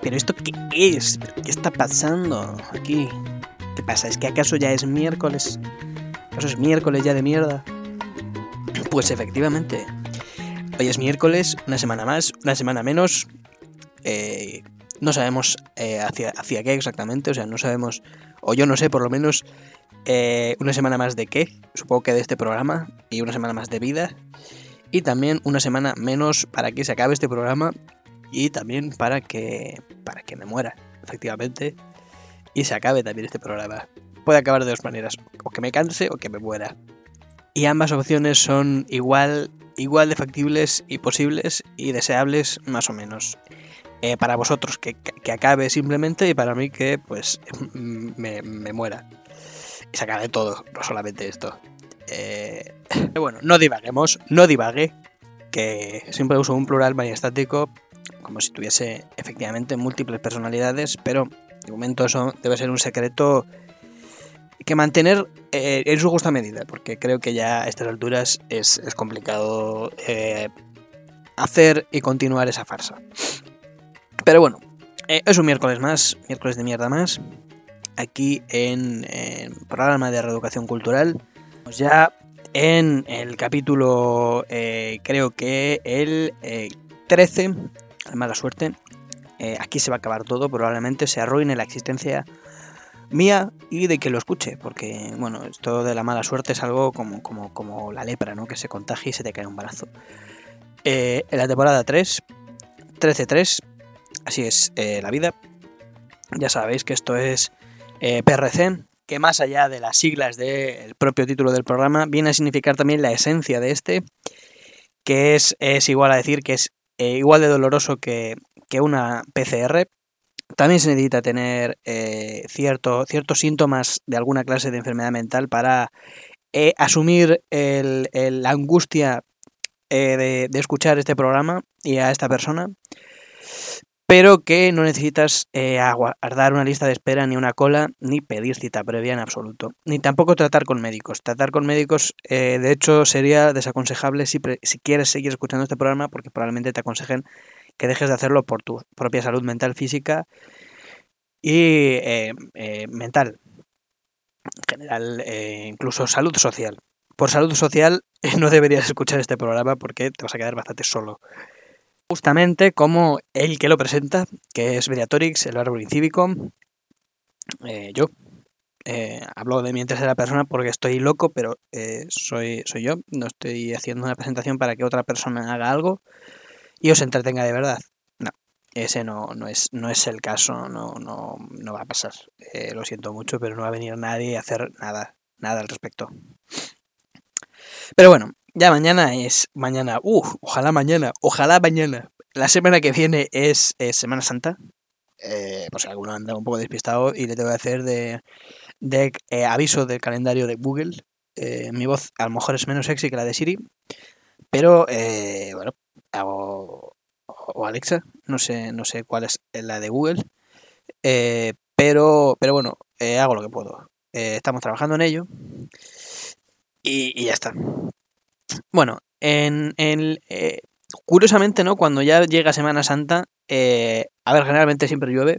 ¿Pero esto qué es? ¿Qué está pasando aquí? ¿Qué pasa? ¿Es que acaso ya es miércoles? ¿Acaso es miércoles ya de mierda? Pues efectivamente. Hoy es miércoles, una semana más, una semana menos. Eh, no sabemos eh, hacia, hacia qué exactamente, o sea, no sabemos, o yo no sé por lo menos, eh, una semana más de qué, supongo que de este programa, y una semana más de vida, y también una semana menos para que se acabe este programa, y también para que, para que me muera, efectivamente, y se acabe también este programa. Puede acabar de dos maneras, o que me canse o que me muera. Y ambas opciones son igual, igual de factibles y posibles y deseables más o menos. Eh, para vosotros que, que, acabe simplemente y para mí que pues me, me muera. Y se acabe todo, no solamente esto. Eh, bueno, no divaguemos, no divague, que siempre uso un plural majestático como si tuviese efectivamente múltiples personalidades, pero de momento eso debe ser un secreto que mantener eh, en su justa medida, porque creo que ya a estas alturas es, complicado eh, hacer y continuar esa farsa. Pero bueno, eh, es un miércoles más, miércoles de mierda más, aquí en el programa de reeducación cultural. Ya en el capítulo, creo que el eh, 13, mala suerte, eh, aquí se va a acabar todo, probablemente se arruine la existencia mía y de que lo escuche, porque bueno, esto de la mala suerte es algo como, como, como la lepra, ¿no? Que se contagia y se te cae un brazo. Eh, en la temporada 3, 13-3, Así es eh, la vida. Ya sabéis que esto es PRC, que más allá de las siglas del propio título del programa, viene a significar también la esencia de este, que es, es igual a decir que es eh, igual de doloroso que, que, una PCR. También se necesita tener eh, cierto, ciertos síntomas de alguna clase de enfermedad mental para eh, asumir la angustia de escuchar este programa y a esta persona pero que no necesitas eh, una lista de espera ni una cola ni pedir cita previa en absoluto. Ni tampoco tratar con médicos. Tratar con médicos, eh, de hecho, sería desaconsejable si, si, quieres seguir escuchando este programa porque probablemente te aconsejen que dejes de hacerlo por tu propia salud mental, física y eh, mental. En general, incluso salud social. Por salud social no deberías escuchar este programa porque te vas a quedar bastante solo justamente como el que lo presenta, que es Mediatorix, el árbol incívico, eh, yo. Eh, hablo de mi tercera persona porque estoy loco, pero eh, soy, soy yo. No estoy haciendo una presentación para que otra persona haga algo y os entretenga de verdad. No, ese no, no, es, no es el caso, no, no, no va a pasar. Lo siento mucho, pero no va a venir nadie a hacer nada, nada al respecto. Pero bueno, ya mañana es mañana. Uh, ojalá mañana, ojalá mañana. La semana que viene es, es Semana Santa. Eh, pues alguno anda un poco despistado y le tengo que hacer de, de eh, aviso del calendario de Google. Eh, mi voz a lo mejor es menos sexy que la de Siri, pero eh, bueno, hago o Alexa, no sé, no sé cuál es la de Google, eh, pero, pero bueno, hago lo que puedo. estamos trabajando en ello y ya está. Bueno, en, en eh, curiosamente, ¿no? Cuando ya llega Semana Santa, eh, a ver, generalmente siempre llueve,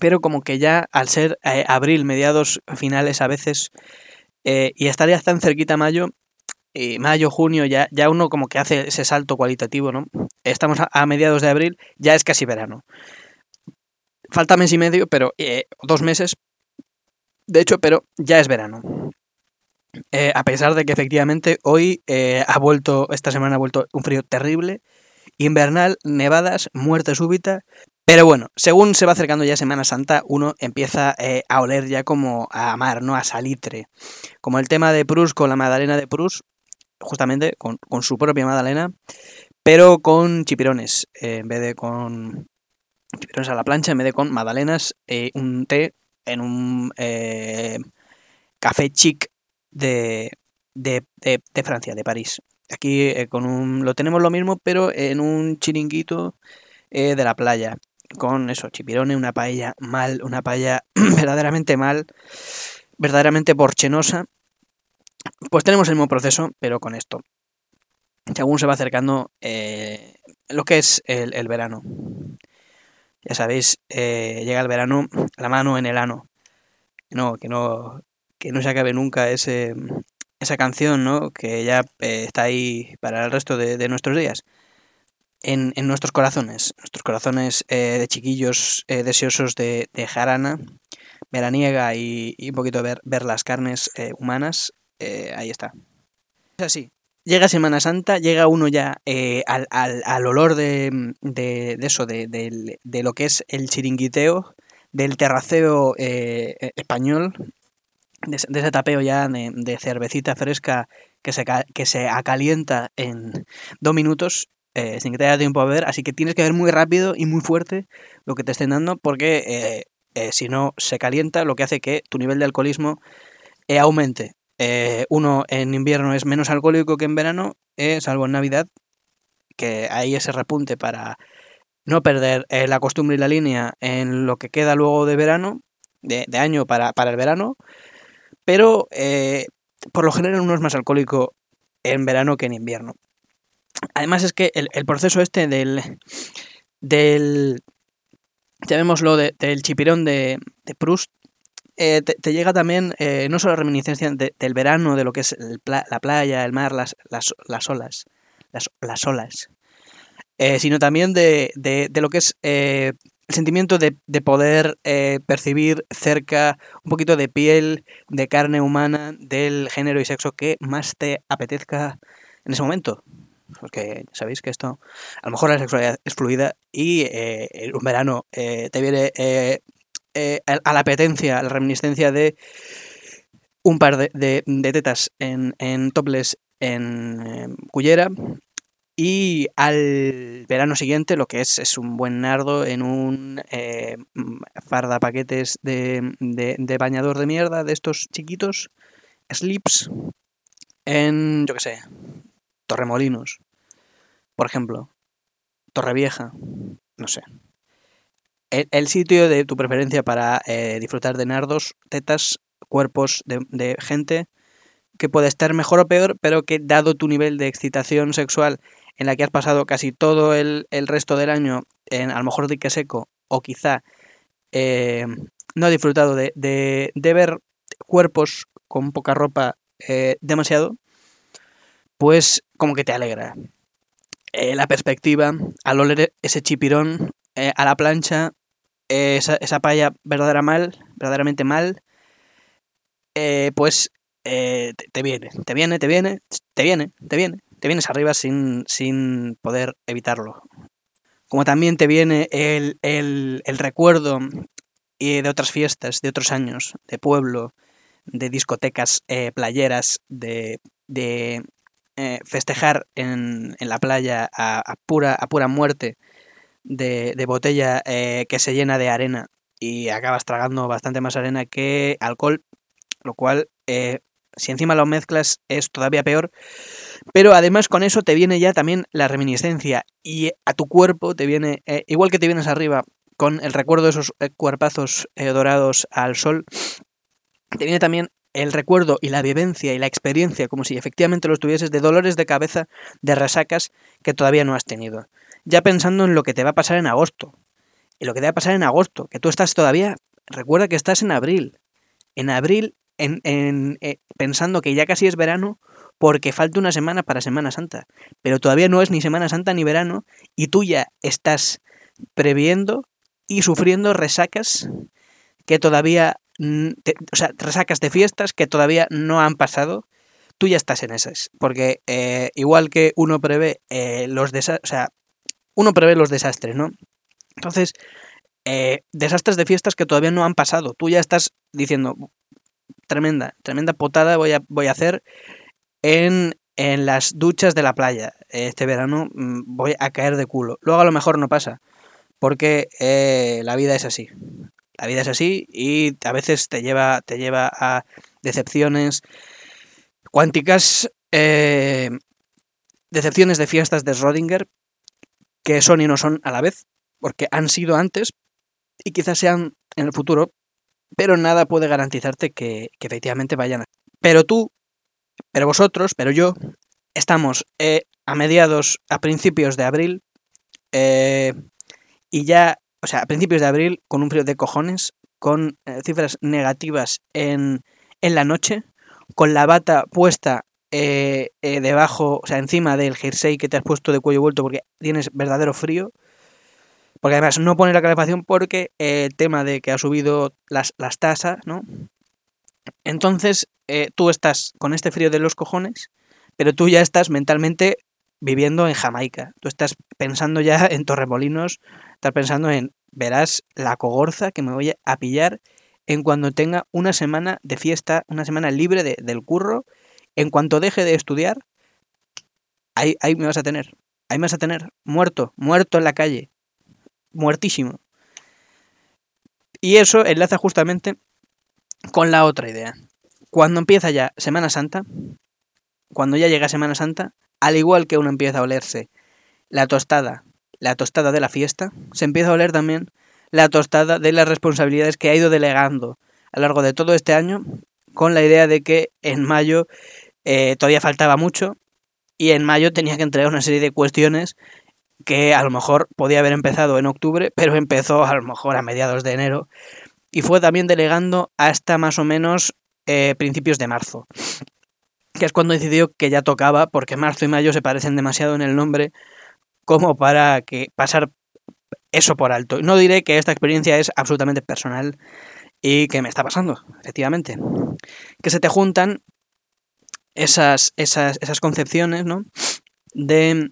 pero como que ya al ser eh, abril, mediados finales a veces, eh, y estar ya tan cerquita mayo, mayo, junio, ya, ya uno como que hace ese salto cualitativo, ¿no? Estamos a, a mediados de abril, ya es casi verano. Falta mes y medio, pero eh, dos meses, de hecho, pero ya es verano. Eh, a pesar de que efectivamente hoy eh, ha vuelto, esta semana ha vuelto un frío terrible, invernal, nevadas, muerte súbita. Pero bueno, según se va acercando ya Semana Santa, uno empieza eh, a oler ya como a mar, ¿no? A salitre. Como el tema de Prus con la Madalena de Prus, justamente con, su propia Madalena, pero con chipirones, en vez de con chipirones a la plancha, en vez de con magdalenas, un té en un café chic de, de, de, de, Francia, de París. Aquí eh, con un, lo tenemos lo mismo, pero en un chiringuito eh, de la playa. Con eso, chipirones, una paella mal, una paella verdaderamente mal, verdaderamente porchenosa. Pues tenemos el mismo proceso, pero con esto. Según se va acercando eh, lo que es el, verano. Ya sabéis, llega el verano, la mano en el ano. No, que no, que no se acabe nunca ese, esa canción, ¿no? Que ya eh, está ahí para el resto de, nuestros días. En, nuestros corazones, nuestros corazones de chiquillos deseosos de, jarana, veraniega y, y, un poquito ver, ver las carnes humanas, ahí está. Es así, llega Semana Santa, llega uno ya eh, al, al, olor de, de, eso, de, de, lo que es el chiringuiteo, del terraceo eh, español, de, ese tapeo ya de, cervecita fresca que se, que se acalienta en dos minutos. Eh, sin que te haya tiempo a ver, así que tienes que ver muy rápido y muy fuerte lo que te estén dando, porque si no se calienta, lo que hace que tu nivel de alcoholismo aumente. Eh, uno en invierno es menos alcohólico que en verano, eh, salvo en Navidad, que hay ese repunte para no perder eh, la costumbre y la línea en lo que queda luego de verano, de, año para, el verano, pero por lo general uno es más alcohólico en verano que en invierno. Además es que el, proceso este del, del llamémoslo del chipirón de, de Proust eh, te, llega también eh, no solo la reminiscencia del verano, de lo que es la playa, el mar, las, las, las olas, las, las olas, eh, sino también de, de, de, lo que es el sentimiento de, de poder percibir cerca un poquito de piel, de carne humana, del género y sexo que más te apetezca en ese momento. Porque sabéis que esto, a lo mejor la sexualidad es fluida y un verano te viene eh, a la apetencia, a la reminiscencia de un par de, tetas en, en topless en eh, Cullera y al verano siguiente lo que es es un buen nardo en un eh, farda paquetes de, de, bañador de mierda de estos chiquitos, slips, en, yo que sé, Torremolinos, por ejemplo, Torrevieja, no sé. El, sitio de tu preferencia para eh, disfrutar de nardos, tetas, cuerpos de, gente que puede estar mejor o peor, pero que dado tu nivel de excitación sexual en la que has pasado casi todo el, resto del año en a lo mejor dique seco o quizá eh, no has disfrutado de, de, ver cuerpos con poca ropa eh, demasiado, pues como que te alegra. la perspectiva, al oler ese chipirón a la plancha, esa, esa paella verdadera mal, verdaderamente mal, eh, pues eh, te, viene, te viene, te viene, te viene, te viene, te vienes arriba sin, sin poder evitarlo. Como también te viene el, el, el recuerdo de otras fiestas, de otros años, de pueblo, de discotecas eh, playeras, de, de festejar en, en, la playa a, pura, a pura muerte de, botella eh, que se llena de arena y acabas tragando bastante más arena que alcohol, lo cual eh, si encima lo mezclas es todavía peor. Pero además con eso te viene ya también la reminiscencia y a tu cuerpo te viene, eh, igual que te vienes arriba con el recuerdo de esos cuerpazos dorados al sol, te viene también el recuerdo y la vivencia y la experiencia, como si efectivamente los tuvieses, de dolores de cabeza, de resacas que todavía no has tenido ya pensando en lo que te va a pasar en agosto. Y lo que te va a pasar en agosto, que tú estás todavía, recuerda que estás en abril. En abril, en, eh, pensando que ya casi es verano, porque falta una semana para Semana Santa. Pero todavía no es ni Semana Santa ni verano, y tú ya estás previendo y sufriendo resacas que todavía, o sea, resacas de fiestas que todavía no han pasado, tú ya estás en esas. Porque eh, igual que uno prevé eh, los desastres, o sea, uno prevé los desastres, ¿no? Entonces, desastres de fiestas que todavía no han pasado. Tú ya estás diciendo, tremenda, tremenda potada voy a, voy a hacer en, en las duchas de la playa. Este verano mm, voy a caer de culo. Luego a lo mejor no pasa, porque eh, la vida es así. La vida es así y a veces te lleva, te lleva a decepciones cuánticas, eh, decepciones de fiestas de Schrödinger, que son y no son a la vez, porque han sido antes y quizás sean en el futuro, pero nada puede garantizarte que, efectivamente vayan a. Pero tú, Pero vosotros, pero yo, estamos eh, a mediados, a principios de abril, eh, y ya, o sea, a principios de abril, con un frío de cojones, con eh, cifras negativas en, en, la noche, con la bata puesta eh, eh, debajo, o sea, encima del jersey que te has puesto de cuello vuelto porque tienes verdadero frío. Porque además no pone la calefacción porque el tema de que ha subido las, las tasas, ¿no? Entonces, tú estás con este frío de los cojones, pero tú ya estás mentalmente viviendo en Jamaica. Tú estás pensando ya en Torremolinos, estás pensando en, verás la cogorza que me voy a pillar en cuando tenga una semana de fiesta, una semana libre de, del curro, en cuanto deje de estudiar, ahí, ahí me vas a tener, ahí me vas a tener, muerto, muerto en la calle, muertísimo. Y eso enlaza justamente con la otra idea. Cuando empieza ya Semana Santa, cuando ya llega Semana Santa, al igual que uno empieza a olerse la tostada, la tostada de la fiesta, se empieza a oler también la tostada de las responsabilidades que ha ido delegando a lo largo de todo este año, con la idea de que en mayo eh, todavía faltaba mucho y en mayo tenía que entregar una serie de cuestiones que a lo mejor podía haber empezado en octubre, pero empezó a lo mejor a mediados de enero y fue también delegando hasta más o menos eh, principios de marzo que es cuando decidió que ya tocaba, porque marzo y mayo se parecen demasiado en el nombre como para que pasar eso por alto. No diré que esta experiencia es absolutamente personal y que me está pasando, efectivamente. Que se te juntan esas, esas, esas concepciones, ¿no? De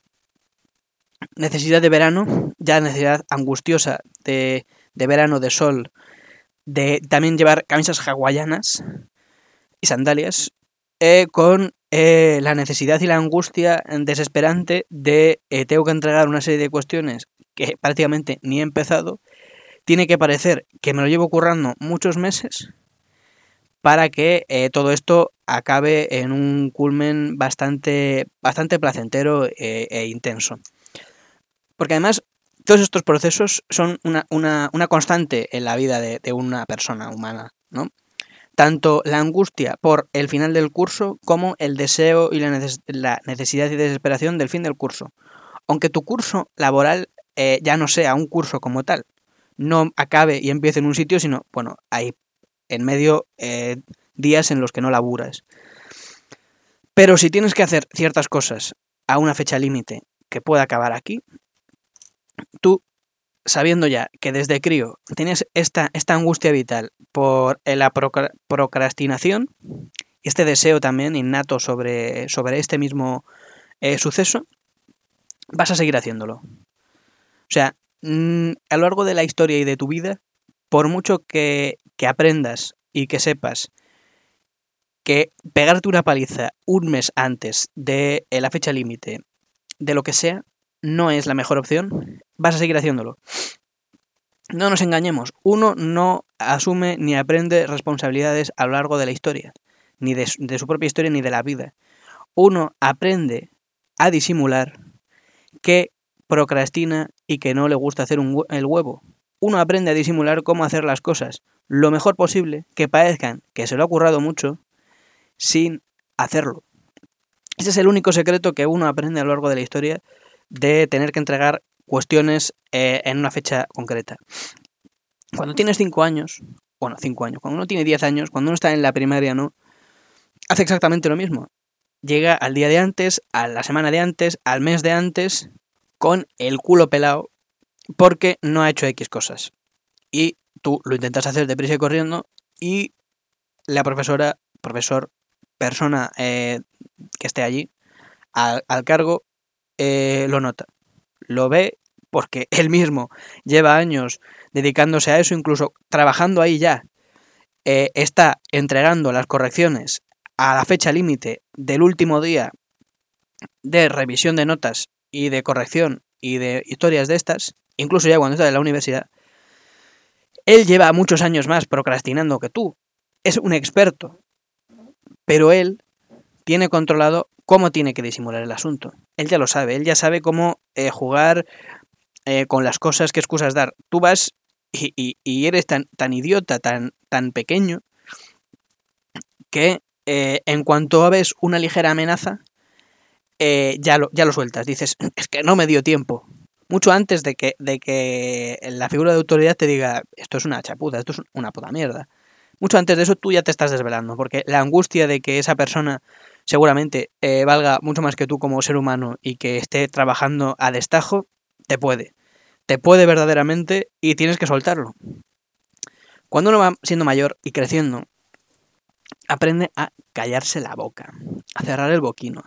necesidad de verano, ya necesidad angustiosa de, de verano, de sol, de también llevar camisas hawaianas y sandalias eh, con eh, la necesidad y la angustia desesperante de eh, tengo que entregar una serie de cuestiones que prácticamente ni he empezado. Tiene que parecer que me lo llevo currando muchos meses para que todo esto acabe en un culmen bastante, bastante placentero e intenso. Porque además todos estos procesos son una, una, una constante en la vida de, de una persona humana, ¿no? tanto la angustia por el final del curso como el deseo y la, necesidad y desesperación del fin del curso. Aunque tu curso laboral eh, ya no sea un curso como tal, no acabe y empiece en un sitio, sino, bueno, hay en medio eh, días en los que no laburas. Pero si tienes que hacer ciertas cosas a una fecha límite que pueda acabar aquí, tú sabiendo ya que desde crío tienes esta, esta angustia vital por la procrastinación, este deseo también innato sobre, sobre este mismo eh, suceso, vas a seguir haciéndolo. O sea, mm, a lo largo de la historia y de tu vida, por mucho que, que aprendas y que sepas que pegarte una paliza un mes antes de eh, la fecha límite, de lo que sea, no es la mejor opción, vas a seguir haciéndolo. No nos engañemos, uno no asume ni aprende responsabilidades a lo largo de la historia, ni de su, propia historia ni de la vida. Uno aprende a disimular que procrastina y que no le gusta hacer el huevo. Uno aprende a disimular cómo hacer las cosas lo mejor posible, que parezcan que se lo ha currado mucho, sin hacerlo. Ese es el único secreto que uno aprende a lo largo de la historia de tener que entregar cuestiones eh, en una fecha concreta. Cuando tienes 5 años, bueno, 5 años, cuando uno tiene 10 años, cuando uno está en la primaria, ¿no? Hace exactamente lo mismo. Llega al día de antes, a la semana de antes, al mes de antes, con el culo pelado, porque no ha hecho X cosas. Y tú lo intentas hacer deprisa y corriendo, y la profesora, profesor, persona eh, que esté allí, al, al cargo, eh, lo nota. Lo ve porque él mismo lleva años dedicándose a eso, incluso trabajando ahí ya. Eh, está entregando las correcciones a la fecha límite del último día de revisión de notas y de corrección y de historias de estas, incluso ya cuando está en la universidad, él lleva muchos años más procrastinando que tú. Es un experto. Pero él tiene controlado cómo tiene que disimular el asunto. Él ya lo sabe, él ya sabe cómo eh, jugar eh, con las cosas, qué excusas dar. Tú vas y, eres tan, tan, idiota, tan, tan pequeño, que eh, en cuanto ves una ligera amenaza, ya, lo, ya lo sueltas. Dices, es que no me dio tiempo. Mucho antes de que, de que la figura de autoridad te diga, esto es una chapuza, esto es una puta mierda. Mucho antes de eso tú ya te estás desvelando, porque la angustia de que esa persona seguramente eh, valga mucho más que tú como ser humano y que esté trabajando a destajo, te puede. Te puede verdaderamente y tienes que soltarlo. Cuando uno va siendo mayor y creciendo, aprende a callarse la boca, a cerrar el boquino,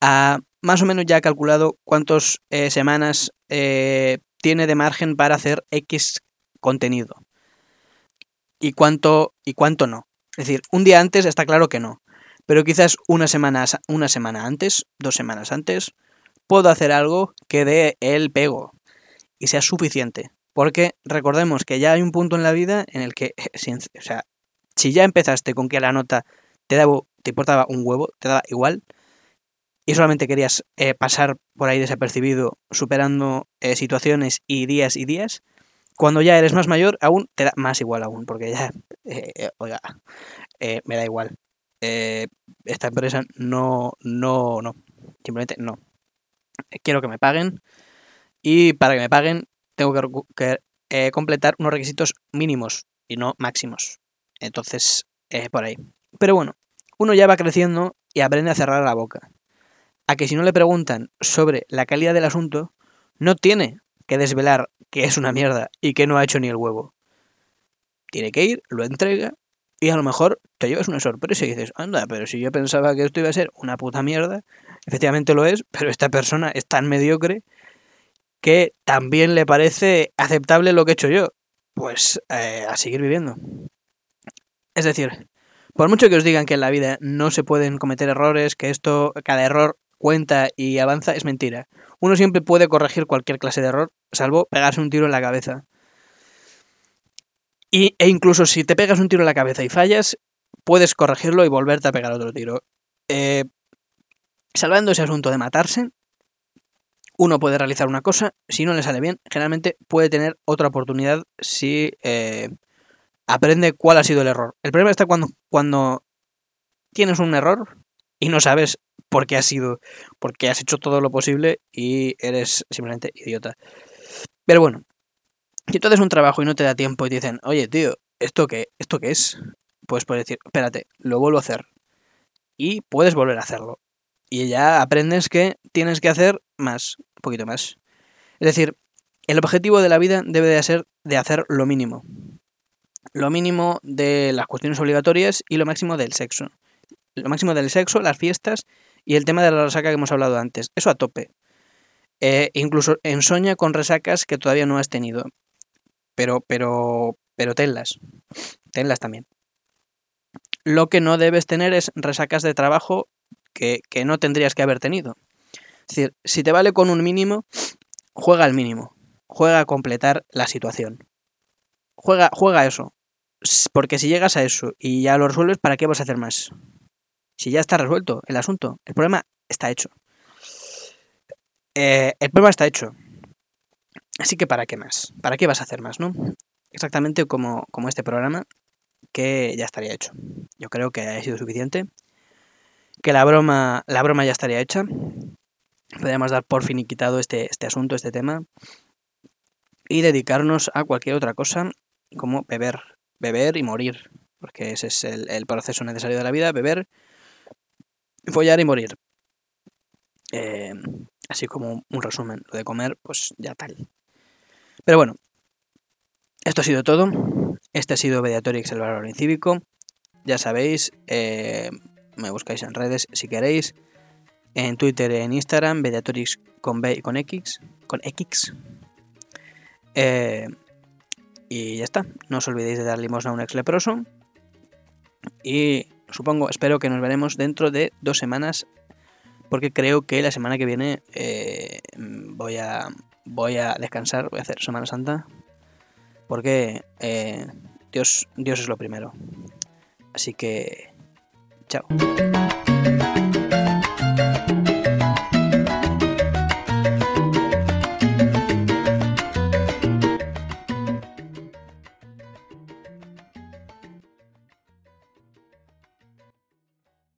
a más o menos ya ha calculado cuántas eh, semanas eh, tiene de margen para hacer X contenido y cuánto y cuánto no. Es decir, un día antes está claro que no, pero quizás una semana, una semana antes, dos semanas antes, puedo hacer algo que dé el pego y sea suficiente. Porque recordemos que ya hay un punto en la vida en el que, o sea, si ya empezaste con que la nota te, daba, te importaba un huevo, te daba igual, y solamente querías eh, pasar por ahí desapercibido, superando eh, situaciones y días y días, cuando ya eres más mayor, aún te da más igual aún, porque ya, eh, oiga, me da igual. Esta empresa no, no, no, simplemente no. Quiero que me paguen y para que me paguen tengo que, completar unos requisitos mínimos y no máximos. Entonces, por ahí. Pero bueno, uno ya va creciendo y aprende a cerrar la boca. A que si no le preguntan sobre la calidad del asunto, no tiene que desvelar que es una mierda y que no ha hecho ni el huevo. Tiene que ir, lo entrega y a lo mejor te llevas una sorpresa y dices, anda, pero si yo pensaba que esto iba a ser una puta mierda, efectivamente lo es, pero esta persona es tan mediocre que también le parece aceptable lo que he hecho yo. Pues eh, a seguir viviendo. Es decir, por mucho que os digan que en la vida no se pueden cometer errores, que esto, cada error cuenta y avanza, es mentira. Uno siempre puede corregir cualquier clase de error, salvo pegarse un tiro en la cabeza. Y, e incluso si te pegas un tiro en la cabeza y fallas, puedes corregirlo y volverte a pegar otro tiro. Eh, salvando ese asunto de matarse, uno puede realizar una cosa, si no le sale bien, generalmente puede tener otra oportunidad si eh, aprende cuál ha sido el error. El problema está cuando, cuando tienes un error y no sabes por qué has sido, porque has hecho todo lo posible y eres simplemente idiota. Pero bueno, si tú haces un trabajo y no te da tiempo y te dicen, oye, tío, ¿esto qué, ¿esto qué es? Pues puedes decir, espérate, lo vuelvo a hacer. Y puedes volver a hacerlo. Y ya aprendes que tienes que hacer más, un poquito más. Es decir, el objetivo de la vida debe de ser de hacer lo mínimo lo mínimo de las cuestiones obligatorias y lo máximo del sexo. Lo máximo del sexo, las fiestas y el tema de la resaca que hemos hablado antes. Eso a tope. Eh, incluso ensoña con resacas que todavía no has tenido. Pero, pero, pero tenlas. Tenlas también. Lo que no debes tener es resacas de trabajo que, que no tendrías que haber tenido. Es decir, si te vale con un mínimo, juega al mínimo. Juega a completar la situación. Juega, juega eso. Porque si llegas a eso y ya lo resuelves, ¿para qué vas a hacer más? Si ya está resuelto el asunto, el problema está hecho. Eh, el problema está hecho. Así que ¿para qué más? ¿Para qué vas a hacer más, no? Exactamente como, como este programa, que ya estaría hecho. Yo creo que ha sido suficiente. Que la broma, la broma ya estaría hecha. Podríamos dar por finiquitado este, este asunto, este tema. Y dedicarnos a cualquier otra cosa, como beber beber y morir, porque ese es el, proceso necesario de la vida, beber, follar y morir. Eh, así como un resumen, lo de comer, pues ya tal. Pero bueno, esto ha sido todo. Este ha sido Mediatorix, el valor incívico. Ya sabéis, eh, me buscáis en redes si queréis. En Twitter en Instagram, Mediatorix con B y con X. Con X. Eh, y ya está. No os olvidéis de dar limosna a un ex leproso. Y supongo, espero que nos veremos dentro de dos semanas. Porque creo que la semana que viene eh, voy, a, voy a descansar, voy a hacer Semana Santa. Porque eh, Dios, Dios es lo primero. Así que, chao.